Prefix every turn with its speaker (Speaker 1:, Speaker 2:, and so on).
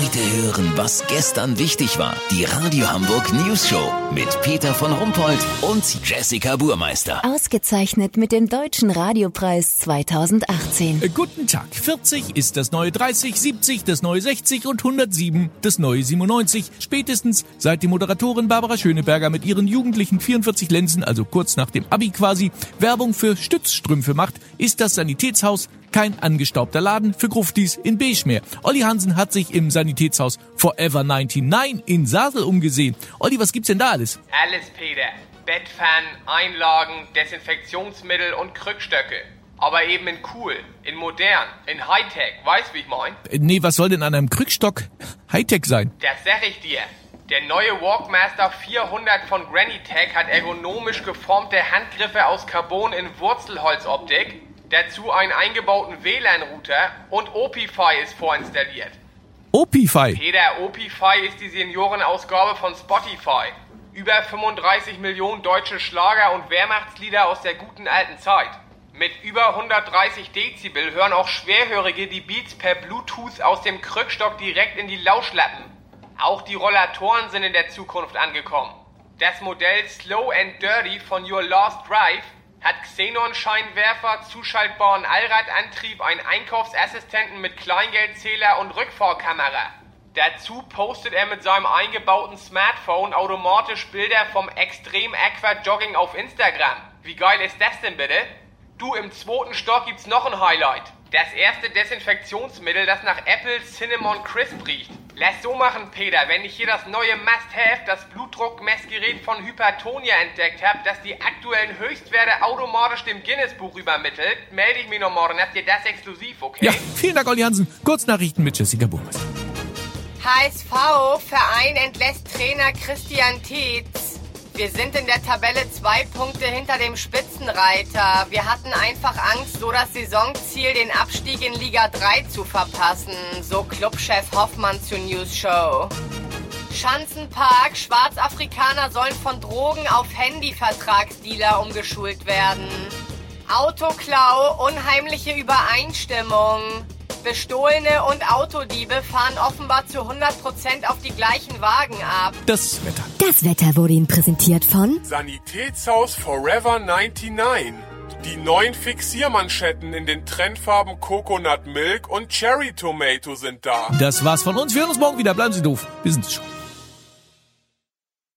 Speaker 1: Heute hören, was gestern wichtig war. Die Radio Hamburg News Show mit Peter von Rumpold und Jessica Burmeister.
Speaker 2: Ausgezeichnet mit dem Deutschen Radiopreis 2018.
Speaker 3: Äh, guten Tag. 40 ist das neue 30, 70 das neue 60 und 107 das neue 97. Spätestens seit die Moderatorin Barbara Schöneberger mit ihren jugendlichen 44 Lenzen, also kurz nach dem Abi quasi, Werbung für Stützstrümpfe macht, ist das Sanitätshaus kein angestaubter Laden für Gruftis in Beige mehr. Olli Hansen hat sich im Sanitätshaus Forever 99 in Sasel umgesehen. Olli, was gibt's denn da alles?
Speaker 4: Alles, Peter. Bettpfannen, Einlagen, Desinfektionsmittel und Krückstöcke. Aber eben in cool, in modern, in Hightech. Weißt wie ich mein?
Speaker 3: Äh, nee, was soll denn an einem Krückstock Hightech sein?
Speaker 4: Das sag ich dir. Der neue Walkmaster 400 von Grannytech hat ergonomisch geformte Handgriffe aus Carbon in Wurzelholzoptik Dazu einen eingebauten WLAN-Router und Opify ist vorinstalliert.
Speaker 3: Opify?
Speaker 4: Peter, Opify ist die Seniorenausgabe von Spotify. Über 35 Millionen deutsche Schlager und Wehrmachtslieder aus der guten alten Zeit. Mit über 130 Dezibel hören auch Schwerhörige die Beats per Bluetooth aus dem Krückstock direkt in die Lauschlappen. Auch die Rollatoren sind in der Zukunft angekommen. Das Modell Slow and Dirty von Your Last Drive hat Xenon-Scheinwerfer, zuschaltbaren Allradantrieb, einen Einkaufsassistenten mit Kleingeldzähler und Rückfahrkamera. Dazu postet er mit seinem eingebauten Smartphone automatisch Bilder vom Extrem Aqua Jogging auf Instagram. Wie geil ist das denn bitte? Du, im zweiten Stock gibt's noch ein Highlight. Das erste Desinfektionsmittel, das nach Apple Cinnamon Crisp riecht. Lass so machen, Peter. Wenn ich hier das neue Must-Have, das Blutdruckmessgerät von Hypertonia entdeckt habe, das die aktuellen Höchstwerte automatisch dem Guinness-Buch übermittelt, melde ich mich noch morgen. Habt ihr das exklusiv, okay?
Speaker 3: Ja, vielen Dank, Olli Hansen. Kurznachrichten mit Jessica Burmeister.
Speaker 5: HSV, Verein entlässt Trainer Christian Tietz. Wir sind in der Tabelle zwei Punkte hinter dem Spitzenreiter. Wir hatten einfach Angst, so das Saisonziel, den Abstieg in Liga 3 zu verpassen. So Clubchef Hoffmann zur News Show. Schanzenpark, Schwarzafrikaner sollen von Drogen auf Handyvertragsdealer umgeschult werden. Autoklau, unheimliche Übereinstimmung. Bestohlene und Autodiebe fahren offenbar zu 100% auf die gleichen Wagen ab.
Speaker 3: Das Wetter.
Speaker 2: Das Wetter wurde Ihnen präsentiert von
Speaker 6: Sanitätshaus Forever 99. Die neuen Fixiermanschetten in den Trendfarben Coconut Milk und Cherry Tomato sind da.
Speaker 3: Das war's von uns. Wir hören uns morgen wieder. Bleiben Sie doof. Wir sind es schon.